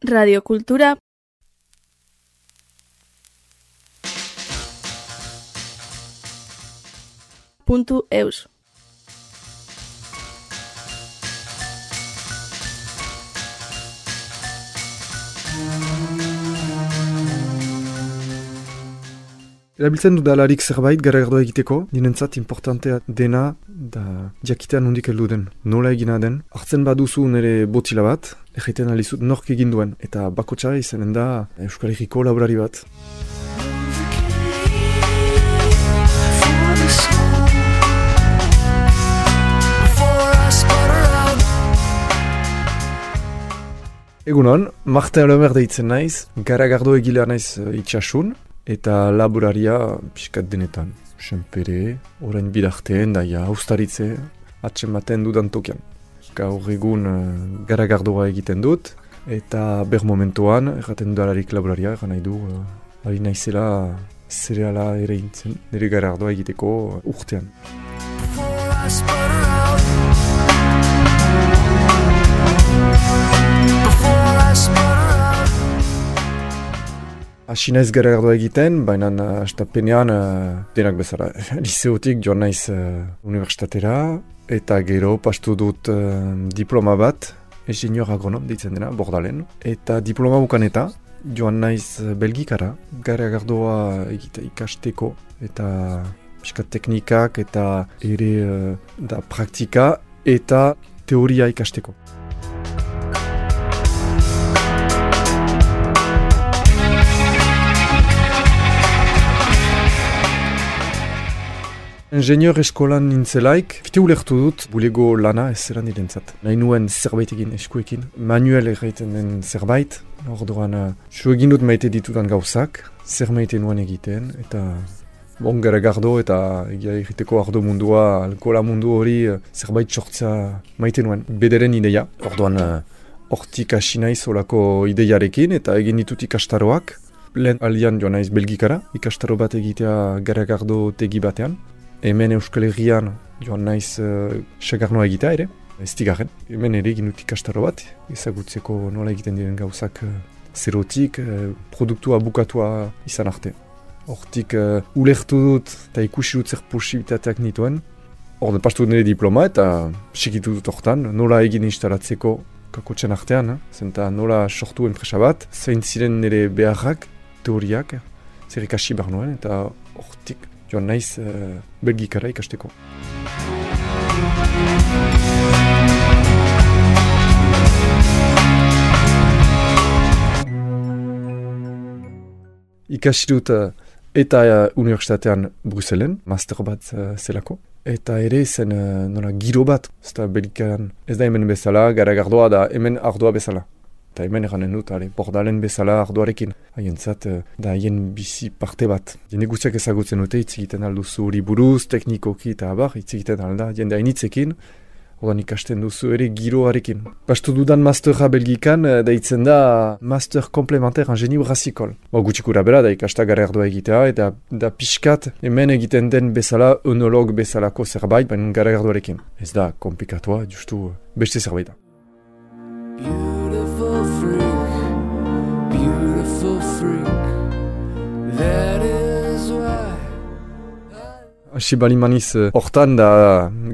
Radiocultura Punto eus. Erabiltzen du dalarik zerbait garagardoa egiteko, dinentzat importantea dena da jakitea nondik heldu den, nola egina den. Hartzen baduzu nire botila bat, egiten alizut nork egin duen, eta bako txara izanen da Euskal Herriko laborari bat. Egunon, Martin Lemer deitzen naiz, garagardo egilea naiz uh, itxasun, eta laboraria pixkat denetan. Senpere, orain bidarteen, daia, austaritze, atsen baten dudan tokian. Gaur egun uh, garagardoa egiten dut, eta ber momentuan, erraten dudalarik laboraria, erran nahi du, uh, ari naizela zereala ere intzen, nire garagardoa egiteko uh, urtean. Asi naiz garagardoa egiten, baina uh, astapenean uh, denak bezala. Liseotik joan naiz uh, universitatera, eta gero pastu dut uh, diploma bat, ingenieur agronom ditzen dena, bordalen. Eta diploma bukaneta, joan naiz belgikara, garagardoa egite ikasteko, eta pixka teknikak, eta ere uh, da praktika, eta teoria ikasteko. Ingenieur eskolan nintzelaik, fite ulertu dut, bulego lana ez zeran nirentzat. Nahi nuen zerbait egin eskuekin, manuel egiten den zerbait, orduan, uh, egin dut maite ditudan gauzak, zer maite nuen egiten, eta bon gara gardo eta egia egiteko ardo mundua, alkola mundu hori uh, zerbait sortza maite nuen. Bederen ideia, orduan, uh, hortik hasi naiz olako ideiarekin eta egin ditut ikastaroak, lehen alian joan naiz belgikara, ikastaro bat egitea gara gardo tegi batean, hemen Euskal Herrian joan naiz uh, segarnoa egitea ere, ez tigarren. Hemen ere egin dut ikastaro bat, ezagutzeko nola egiten diren gauzak uh, zerotik, uh, produktua bukatua izan arte. Hortik uh, ulertu dut eta ikusi dut zer posibitateak nituen. Hor pastu nire diploma eta segitu dut hortan, nola egin instalatzeko kakotxen artean, eh? zenta nola sortu enpresa bat, zein ziren nire beharrak, teoriak, zer ikasi behar nuen, eta hortik joan naiz uh, belgikara ikasteko. Ikasi dut uh, eta uh, universitatean Bruselen, master bat zelako. Eta ere zen nola giro bat, ez da belgikaran. Ez da hemen bezala, gara gardoa da hemen ardoa bezala. Eta hemen eranen dut, ale, bordalen bezala ardoarekin. Haien zat, da haien bizi parte bat. Jende guztiak ezagutzen dute, hitz egiten alduzu hori buruz, teknikoki eta abar, hitz egiten alda, jende hainitzekin, odan ikasten duzu ere giroarekin. Bastu dudan masterra belgikan, deitzen da master komplementer ingeniu razikol. Ba, gutxikura bera, da ikasta gara erdoa egitea, eta da pixkat hemen egiten den bezala, onolog bezalako zerbait, baina gara erdoarekin. Ez da komplikatua, justu beste zerbait da. Freak, that is why. Asi bali maniz, eh, hortan da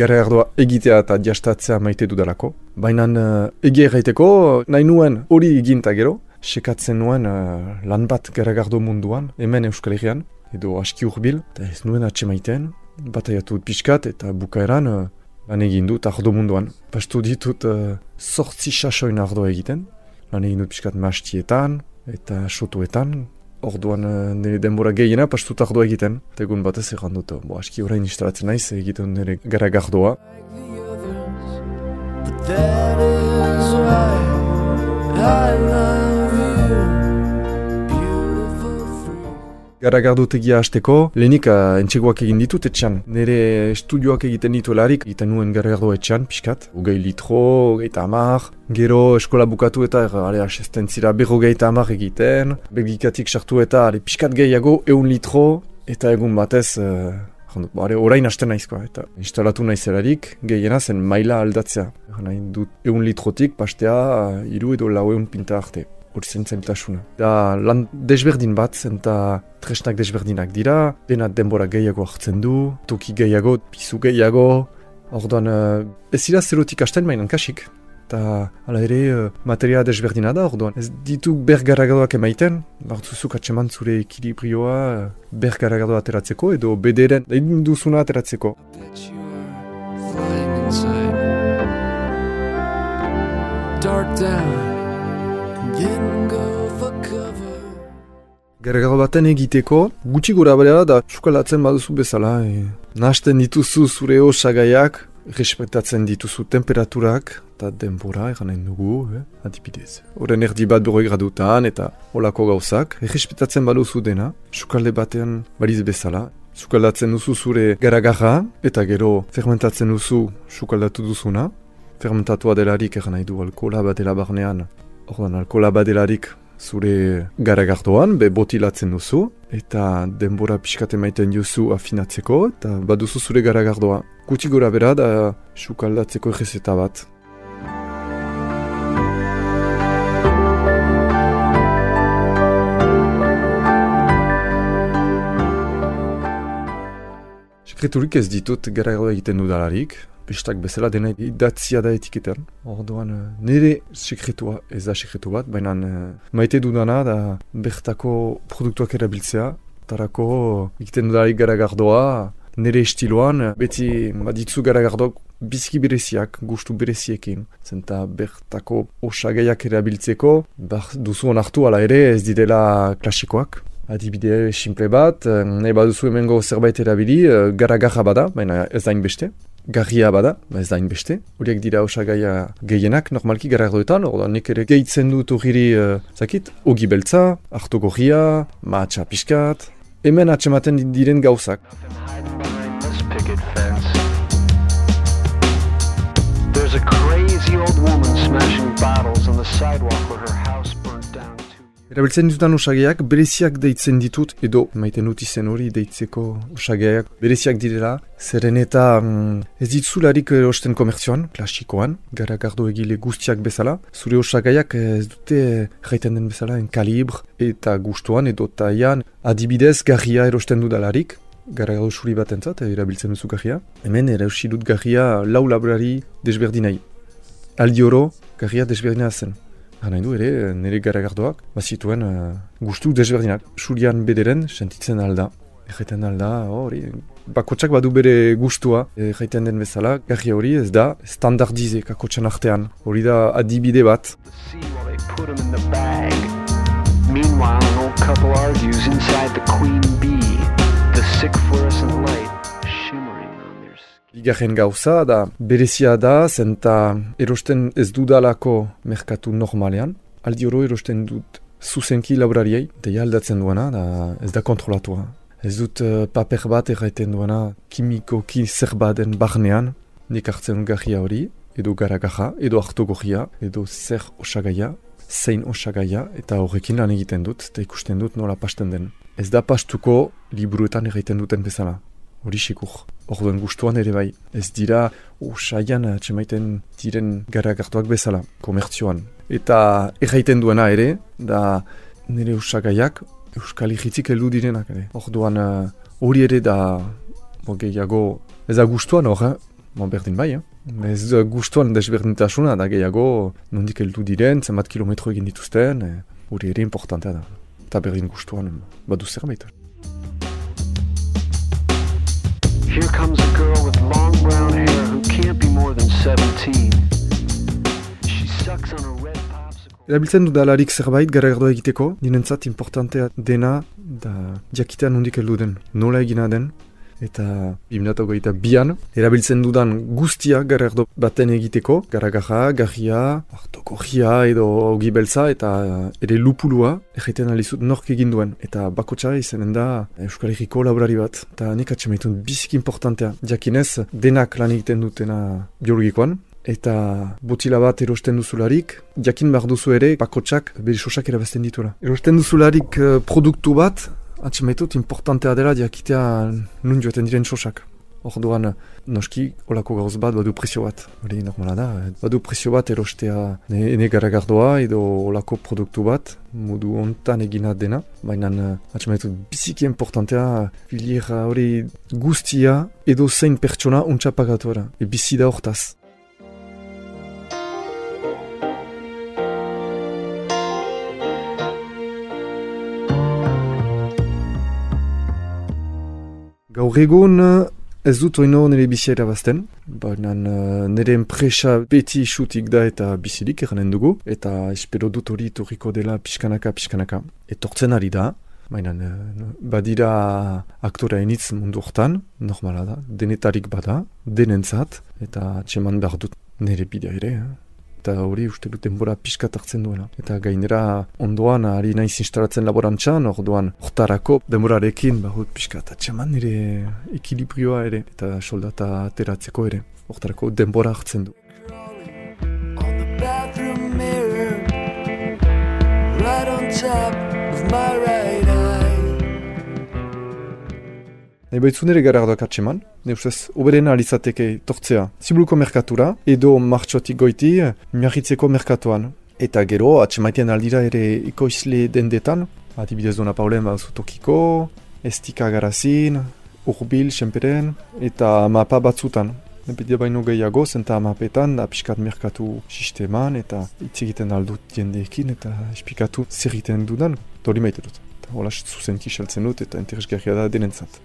gara erdoa egitea eta jastatzea maite dudalako. Baina uh, egia erraiteko, nahi nuen hori eginta gero, sekatzen nuen uh, lan bat garagardo munduan, hemen Euskal Herrian, edo aski urbil, eta ez nuen atxe maiten, bataiatu dut pixkat eta bukaeran uh, lan egin dut ardo munduan. Pastu ditut uh, sortzi sasoin ardoa egiten, lan egin dut pixkat mastietan eta sotuetan, orduan uh, nire denbora gehiena pastut ardoa egiten. Eta egun batez egan dut, bo aski orain instalatzen naiz egiten nire gara gardoa. But Garagardotegia hasteko, lehenik uh, entxegoak egin ditut etxan. Nire estudioak egiten dituelarik, egiten nuen garagardo etxan, pixkat. Ugei litro, geita amar. Gero eskola bukatu eta er, ale, asesten zira berro geita amar egiten. Belgikatik sartu eta ale, pixkat gehiago, eun litro. Eta egun batez, uh, bo, ale, orain hasten naizkoa. Eta instalatu naizelarik, gehiena zen maila aldatzea. Nahi dut eun litrotik, pastea, uh, iru edo lau eun pinta arte. Hori zen zentasuna. Da lan desberdin bat, zenta tresnak desberdinak dira, dena denbora gehiago hartzen du, toki gehiago, pizu gehiago, orduan uh, ez dira zerotik hasten mainan kasik. Eta hala ere uh, materia desberdina da orduan. Ez ditu bergaragadoak emaiten, bartzuzuk atseman zure ekilibrioa uh, bergaragadoa ateratzeko edo bederen egin duzuna ateratzeko. Dark down, Garagado baten egiteko, gutxi gora bera da sukalatzen baduzu bezala. E, nahasten dituzu zure osagaiak, respektatzen dituzu temperaturak, eta denbora egan nahi dugu, eh? adibidez. Horren erdi bat berroi gradutan eta olako gauzak, errespetatzen baduzu dena, sukalde batean baliz bezala. Sukaldatzen duzu zure garagarra, eta gero fermentatzen duzu sukaldatu duzuna. Fermentatua delarik egan nahi du alkola bat dela barnean. Ordan alkola bat delarik zure garagardoan, be botilatzen duzu, eta denbora pixkat emaiten duzu afinatzeko, eta baduzu zure garagardoa. Gutxi gora bera da sukaldatzeko errezeta bat. Sekreturik ez ditut garagardoa egiten dudalarik, bestak bezala dena idatzia da etiketan. Orduan, eh, nire sekretua ez da sekretu bat, baina eh, maite dudana da bertako produktuak erabiltzea, tarako egiten dudalarik garagardoa, nire estiloan, eh, beti baditzu garagardok bizki bereziak, gustu bereziekin. Zenta bertako osagaiak erabiltzeko, bar duzu onartu ala ere ez didela klasikoak. Adibide simple bat, nahi baduzu hemengo zerbait erabili, eh, garagarra bada, baina ez da beste. Garria bada, ba ez da beste. Horiek dira osagaia gehienak, normalki garagdoetan, orda nik ere gehitzen dut hori, uh, zakit, ogi beltza, hartu gorria, mahatsa pixkat. Hemen atsematen diren gauzak. There's a crazy old woman smashing bottles on the sidewalk where her house Erabiltzen ditudan osagaiak bereziak deitzen ditut, edo maiten dut izen hori deitzeko osagaiak bereziak direla, zeren eta mm, ez ditzularik erosten komertzioan, klasikoan, garagardo egile guztiak bezala, zure osagaiak ez dute jaiten den bezala en kalibr eta gustuan edo taian adibidez garria erosten dudalarik, garagardo suri bat entzat, erabiltzen duzu garria. Hemen erausi dut garria lau labrari desberdinai. Aldi oro, garria desberdina zen. Gana du ere, nire garagardoak, bazituen uh, gustu desberdinak. Surian bederen, sentitzen alda. Erraiten alda, hori, bakotsak badu bere gustua, erraiten den bezala, garri hori ez da standardize kakotxan artean. Hori da adibide bat. Meanwhile, an old couple argues inside the queen bee, the sick fluorescent light Bigarren gauza da, berezia da, zenta erosten ez dudalako merkatu normalean. Aldi oro erosten dut zuzenki laborariei, deia aldatzen duena, da ez da kontrolatua. Ez dut uh, paper bat erraiten duena kimikoki zerbaden barnean, nik hartzen garria hori, edo garagaja, edo hartu gorria, edo zer osagaia, zein osagaia, eta horrekin lan egiten dut, eta ikusten dut nola pasten den. Ez da pastuko liburuetan erraiten duten bezala. Hori sikur. Orduen gustuan ere bai. Ez dira osaian atxemaiten diren garagartuak bezala, komertzioan. Eta erraiten duena ere, da nire osagaiak euskal ihitzik heldu direnak ere. Orduan eh, hori ere da bo, gehiago ez da gustuan hor, eh? Bo, berdin bai, eh? Ez da gustuan desberdintasuna da gehiago nondik heldu diren, zenbat kilometro egin dituzten, eh, hori ere importantea da. Eta berdin gustuan badu zerbait. Here comes a girl with long brown hair who can't be more than 17. She sucks on a red. Erabiltzen dudalarik zerbait garagardoa egiteko, ninentzat importantea dena da jakitea nondik heldu den, nola egina den, eta 2008 bian, erabiltzen dudan guztia garagardo baten egiteko, garagarra, garria, hartokorria edo ogi beltza eta ere lupulua, egiten alizut nork egin duen, eta bakotxa izanen da Euskal Herriko laborari bat, eta nik atxemaitun bizik importantea, jakinez denak lan egiten dutena biologikoan, eta botila bat erosten duzularik, jakin behar duzu ere bakotsak bere sosak erabazten dituela. Erosten duzularik eh, produktu bat, atxemaitut importantea dela jakitea nun joaten diren sosak. Orduan, noski, olako gauz bat, badu prezio bat. Hori normala da, eh, badu prezio bat erostea ne- ene garagardoa edo olako produktu bat, modu hontan egina dena. Baina, uh, atxamaitu, biziki importantea, filiera hori guztia edo zein pertsona untsa pagatuara. E bizi da hortaz. Gaur egun eh, ez dut oino nire bizia erabazten, baina eh, nire enpresa beti isutik da eta bizirik eranen dugu, eta espero dut hori torriko dela pixkanaka pixkanaka. Etortzen ari da, baina eh, badira aktora enitz mundu hortan, normala da, denetarik bada, denentzat, eta txeman behar dut nire bidea ere. eh. Eta hori uste dut denbora pixkat hartzen duela. Eta gainera ondoan ari naiz instalatzen laborantzan, orduan hortarako denborarekin bahut pixkat atxeman nire ekilibrioa ere, eta soldata ateratzeko ere. Hortarako denbora hartzen du. right on top of my Nahi baitzu nire garardoak atxeman, ne ustez, oberena alizateke tortzea zibuluko merkatura, edo martxotik goiti, miarritzeko merkatuan. Eta gero, atxemaitean aldira ere ikoizle dendetan, adibidez dona paulen baduzu tokiko, estika garazin, urbil, senperen, eta mapa batzutan. Bide baino gehiago, zenta mapetan, da pixkat merkatu sisteman, eta hitz egiten aldut jendeekin, eta espikatu zer egiten dudan, hori maite dut. Eta hola zuzenki saltzen dut, eta interesgarria da denentzat.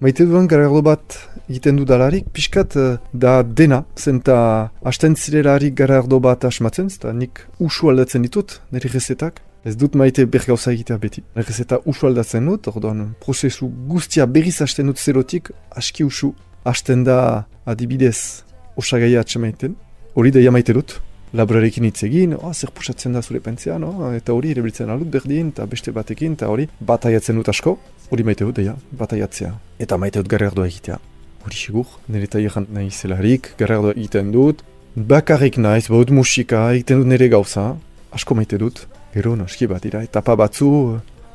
Maite dudan garardo bat egiten dudalarik, pixkat eh, da dena, zenta hasten zirelarik garardo bat asmatzen, eta nik usu aldatzen ditut, nire rezetak. Ez dut maite bergauza egitea beti. Rezeta usu aldatzen dut, orduan prozesu guztia berriz hasten dut zerotik, aski usu hasten da adibidez osagaia atxamaiten. Hori deia maite dut, laborarekin hitz egin, oh, zer pusatzen da zure pentzia, no? eta hori erabiltzen aldut berdin, eta beste batekin, eta hori bataiatzen dut asko, hori maite dut, deia, bataiatzea. Eta maite dut garrardoa egitea. Hori sigur, nire taileran nahi zelarik, garrardoa egiten dut, bakarrik naiz, baut musika, egiten dut nire gauza, asko maite dut, gero noski bat dira, etapa batzu,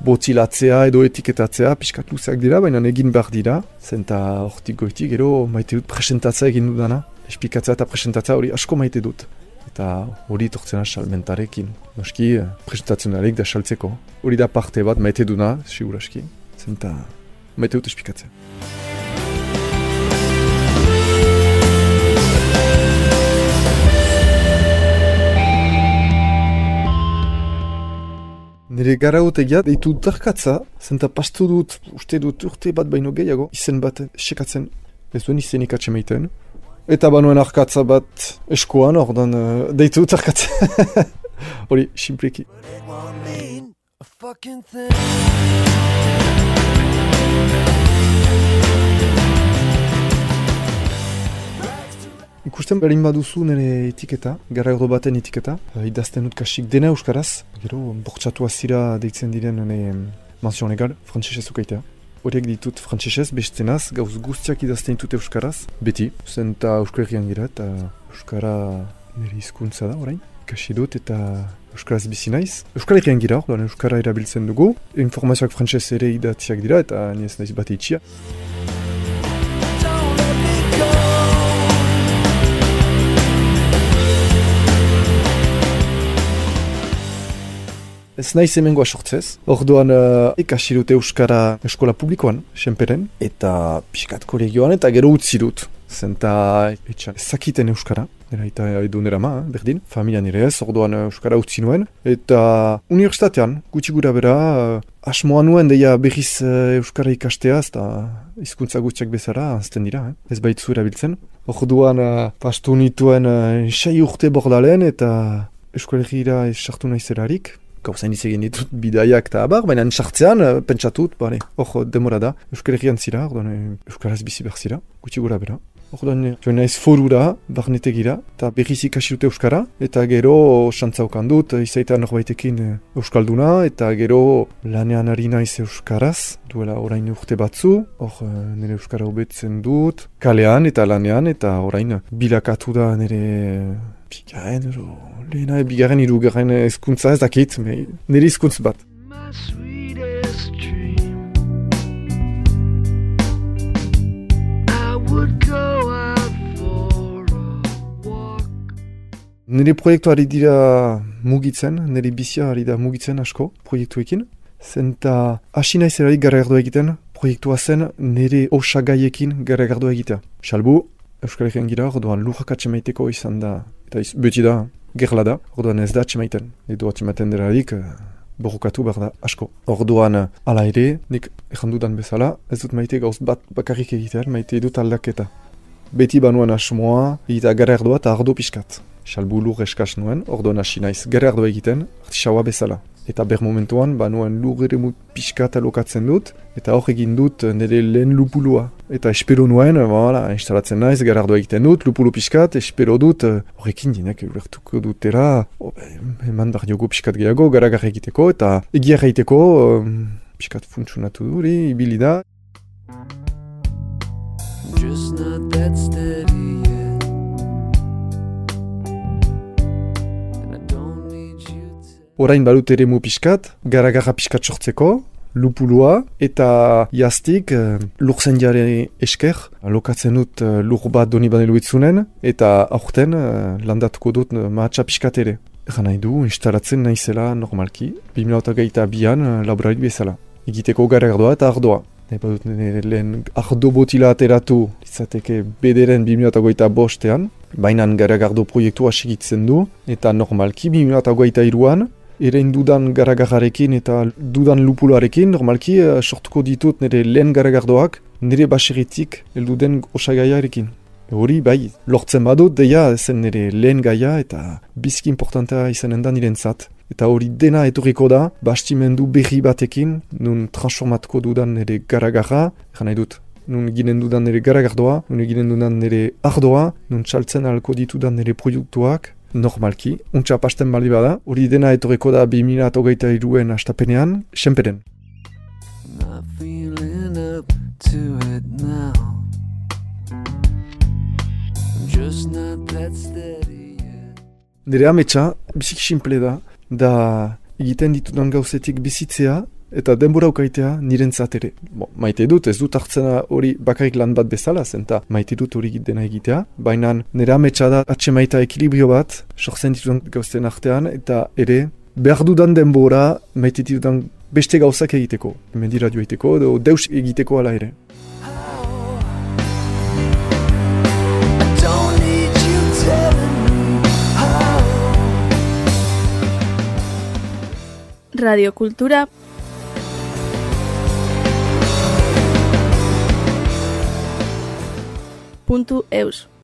botzilatzea edo etiketatzea, pixkat luzeak dira, baina egin behar dira, zenta hortik goitik, gero maite dut presentatzea egin dudana, espikatzea eta presentatzea hori asko maite dut. Eta hori tortzena salmentarekin. Noski, eh, presentazionalek da saltzeko. Hori da parte bat maite duna, siguraski. Zenta maite dut espikatzea. Nire gara utegia deitu darkatza, zenta pastu dut, uste dut urte bat baino gehiago, izen bat sekatzen, ez duen izenik atxemaiten. Eta banuen arkatza bat eskoan, ordan uh, deitu darkatza. Hori, simpleki. Ikusten berin baduzu nire etiketa, gara baten etiketa, eh, idazten dut kasik dena euskaraz, gero bortxatu azira deitzen diren nire mansion legal, frantzesez ukaitea. Horiek ditut frantzesez, bestenaz, gauz guztiak idazten ditut euskaraz, beti, zenta euskal herrian gira eta euskara nire hizkuntza da orain, kasi dut eta euskaraz bizi naiz. Euskal herrian gira, orduan euskara erabiltzen dugu, informazioak frantzez ere idatziak dira eta niez naiz bat itxia. Ez naiz hemengoa sortzez. Orduan uh, ikasi dut Euskara eskola publikoan, senperen, eta pixkat kolegioan, eta gero utzi dut. Zenta etxan ezakiten Euskara, nera eta edo nera ma, eh, berdin, familian ere ez, orduan eh, Euskara utzi nuen. Eta universitatean, gutxi gura bera, uh, asmoa nuen deia berriz uh, Euskara ikastea, eta hizkuntza gutxiak bezala, azten dira, eh? ez baitzu erabiltzen. Orduan, uh, pastu nituen uh, urte bordalen, eta Euskal sartu naizelarik, gauzain hitz egin ditut bidaiak eta abar, baina sartzean eh, pentsatut, bale, hor demora da, Euskal Herrian zira, orduan, eh, Euskaraz bizi behar zira, gutxi gura bera. Orduan, joan naiz forura, barnetegira, eta berriz ikasi dute Euskara, eta gero xantzaukan dut, izaita norbaitekin eh, Euskalduna, eta gero lanean ari naiz Euskaraz, duela orain urte batzu, hor eh, nire Euskara hobetzen dut, kalean eta lanean, eta orain bilakatu da nire bigarren, edo, lehena, bigarren, irugarren ezkuntza ez dakit, me- nire hizkuntz bat. would go Nire proiektu ari dira mugitzen, nire bizia ari da mugitzen asko proiektuekin. Zenta hasi naiz erarik garagardua egiten, proiektua zen nire osagaiekin garagardua egitea. Salbu, Euskal Herrian gira, orduan lujak atxemaiteko izan da, eta iz, beti da, gerla da, orduan ez da atxemaiten. Edo atxemaiten derarik, eh, borrokatu behar da asko. Orduan, hala ere, nik errandudan bezala, ez dut maite gauz bat bakarrik egitean, maite dut aldaketa. Beti banuan asmoa, egita garagardua eta ardo pixkat. Salbu lur eskaz nuen, orduan hasi naiz garagardua egiten, artisaua bezala. Eta ber momentuan, banuan lur ere mu pixkat alokatzen dut, eta hor egin dut nire lehen lupulua. Eta espero nuen, voilà, instalatzen naiz, garardua egiten dut, lupulu pixkat, espero dut, eh, horrekin dinek ulertuko dutera, oh, eman behar diogu pixkat gehiago, garagarra egiteko, eta egia egiteko, um, pixkat funtsunatu duri, ibili da, Just not that steady Orain badut ere mu pixkat, garagarra pixkat sortzeko, lupulua, eta jaztik uh, lurzen jare esker, lokatzen dut uh, lur bat doni bane luitzunen, eta aurten uh, landatuko dut uh, mahatsa pixkat ere. Egan nahi du, instalatzen naizela normalki, 2008 bian uh, laborari bezala. Egiteko garagardoa eta ardoa. Nahi badut nire lehen ardo botila ateratu, izateke bederen 2008 bostean, baina garagardo proiektua segitzen du, eta normalki 2008 iruan, Erein dudan garagarrarekin eta dudan lupuloarekin, normalki eh, sortuko ditut nire lehen garagardoak nire baseritik heldu den osagaiarekin. Hori bai, lortzen badut, deia zen nire lehen gaia eta bizki importantea izanen da nirentzat. Eta hori dena etorriko da, bastimendu berri batekin, nun transformatuko dudan nire garagarra, egan nahi nun ginen dudan nire garagardoa, nun ginen dudan nire ardoa, nun txaltzen alko ditudan nire produktuak, normalki, untxa pasten bali bada, hori dena etorriko da 2008 iruen astapenean, senperen. Nire ametsa, bizik simple da, da egiten ditudan gauzetik bizitzea, eta denbora ukaitea nirentzat ere. Bo, maite dut, ez dut hartzena hori bakarrik lan bat bezala, zenta maite dut hori dena egitea, baina nire ametsa da atxemaita ekilibrio bat, sortzen ditudan gauzen artean, eta ere, behar dudan denbora maite ditudan beste gauzak egiteko, mendiradio egiteko, edo deus egiteko ala ere. I don't